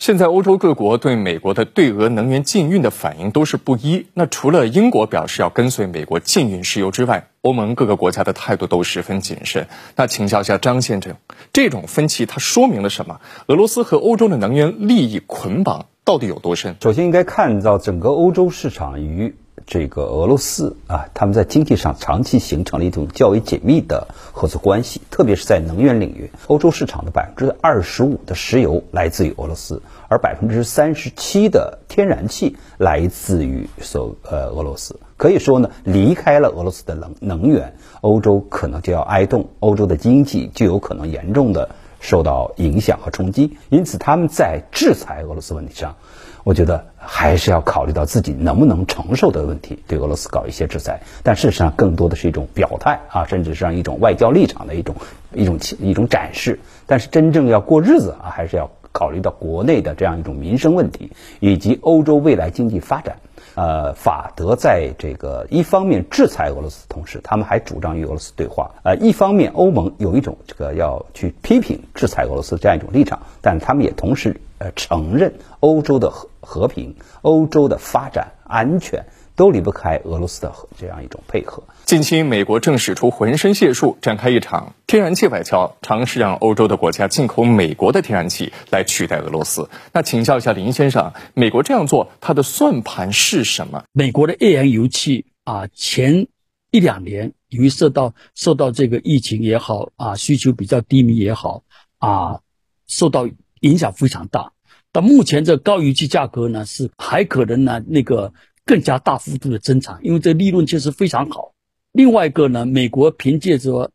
现在欧洲各国对美国的对俄能源禁运的反应都是不一。那除了英国表示要跟随美国禁运石油之外，欧盟各个国家的态度都十分谨慎。那请教一下张先生，这种分歧它说明了什么？俄罗斯和欧洲的能源利益捆绑到底有多深？首先应该看到整个欧洲市场与这个俄罗斯啊，他们在经济上长期形成了一种较为紧密的合作关系，特别是在能源领域，欧洲市场的百分之二十五的石油来自于俄罗斯，而百分之三十七的天然气来自于所呃俄罗斯。可以说呢，离开了俄罗斯的能能源，欧洲可能就要挨冻，欧洲的经济就有可能严重的受到影响和冲击。因此，他们在制裁俄罗斯问题上。我觉得还是要考虑到自己能不能承受的问题，对俄罗斯搞一些制裁。但事实上，更多的是一种表态啊，甚至是让一种外交立场的一种一种一种展示。但是真正要过日子啊，还是要考虑到国内的这样一种民生问题，以及欧洲未来经济发展。呃，法德在这个一方面制裁俄罗斯，同时他们还主张与俄罗斯对话。呃，一方面欧盟有一种这个要去批评制裁俄罗斯这样一种立场，但他们也同时呃承认欧洲的和和平、欧洲的发展、安全。都离不开俄罗斯的这样一种配合。近期，美国正使出浑身解数，展开一场天然气外交，尝试让欧洲的国家进口美国的天然气来取代俄罗斯。那请教一下林先生，美国这样做，它的算盘是什么？美国的页岩油气啊，前一两年由于受到受到这个疫情也好啊，需求比较低迷也好啊，受到影响非常大。到目前这高油气价格呢，是还可能呢那个。更加大幅度的增长，因为这利润确实非常好。另外一个呢，美国凭借着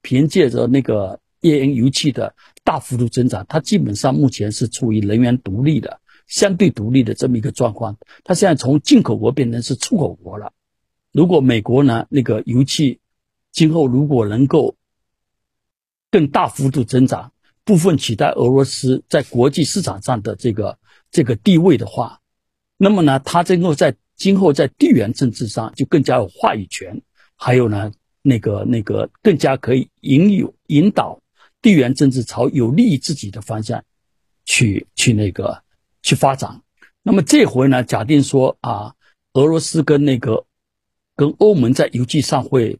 凭借着那个页岩油气的大幅度增长，它基本上目前是处于能源独立的、相对独立的这么一个状况。它现在从进口国变成是出口国了。如果美国呢那个油气今后如果能够更大幅度增长，部分取代俄罗斯在国际市场上的这个这个地位的话，那么呢，它能够在今后在地缘政治上就更加有话语权，还有呢，那个那个更加可以引诱引导地缘政治朝有利于自己的方向去去那个去发展。那么这回呢，假定说啊，俄罗斯跟那个跟欧盟在油气上会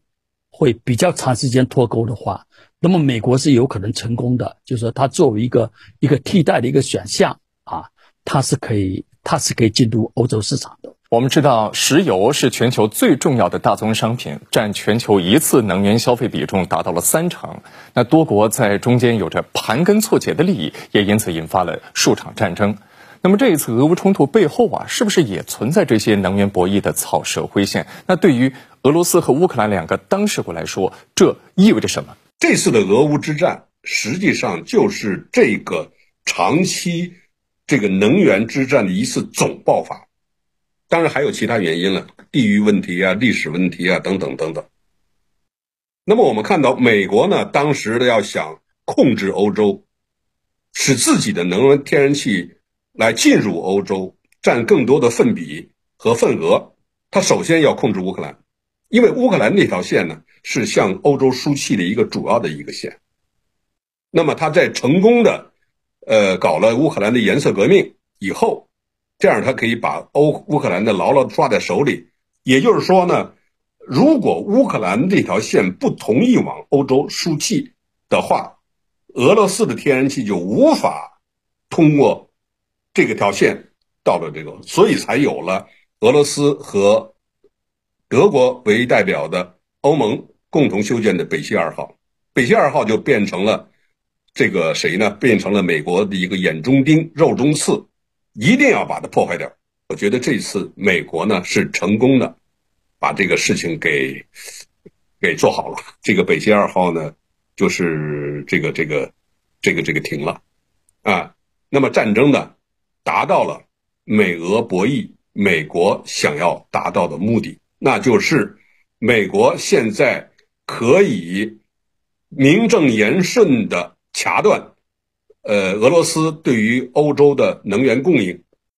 会比较长时间脱钩的话，那么美国是有可能成功的，就是说它作为一个一个替代的一个选项啊，它是可以它是可以进入欧洲市场的。我们知道，石油是全球最重要的大宗商品，占全球一次能源消费比重达到了三成。那多国在中间有着盘根错节的利益，也因此引发了数场战争。那么这一次俄乌冲突背后啊，是不是也存在这些能源博弈的草蛇灰线？那对于俄罗斯和乌克兰两个当事国来说，这意味着什么？这次的俄乌之战，实际上就是这个长期这个能源之战的一次总爆发。当然还有其他原因了，地域问题啊、历史问题啊等等等等。那么我们看到，美国呢，当时的要想控制欧洲，使自己的能源天然气来进入欧洲，占更多的份比和份额，它首先要控制乌克兰，因为乌克兰那条线呢是向欧洲输气的一个主要的一个线。那么他在成功的，呃，搞了乌克兰的颜色革命以后。这样，他可以把欧乌克兰的牢牢抓在手里。也就是说呢，如果乌克兰这条线不同意往欧洲输气的话，俄罗斯的天然气就无法通过这个条线到了这个，所以才有了俄罗斯和德国为代表的欧盟共同修建的北溪二号。北溪二号就变成了这个谁呢？变成了美国的一个眼中钉、肉中刺。一定要把它破坏掉。我觉得这次美国呢是成功的，把这个事情给给做好了。这个北溪二号呢，就是这个这个这个这个停了啊。那么战争呢，达到了美俄博弈，美国想要达到的目的，那就是美国现在可以名正言顺的掐断。呃，俄罗斯对于欧洲的能源供应，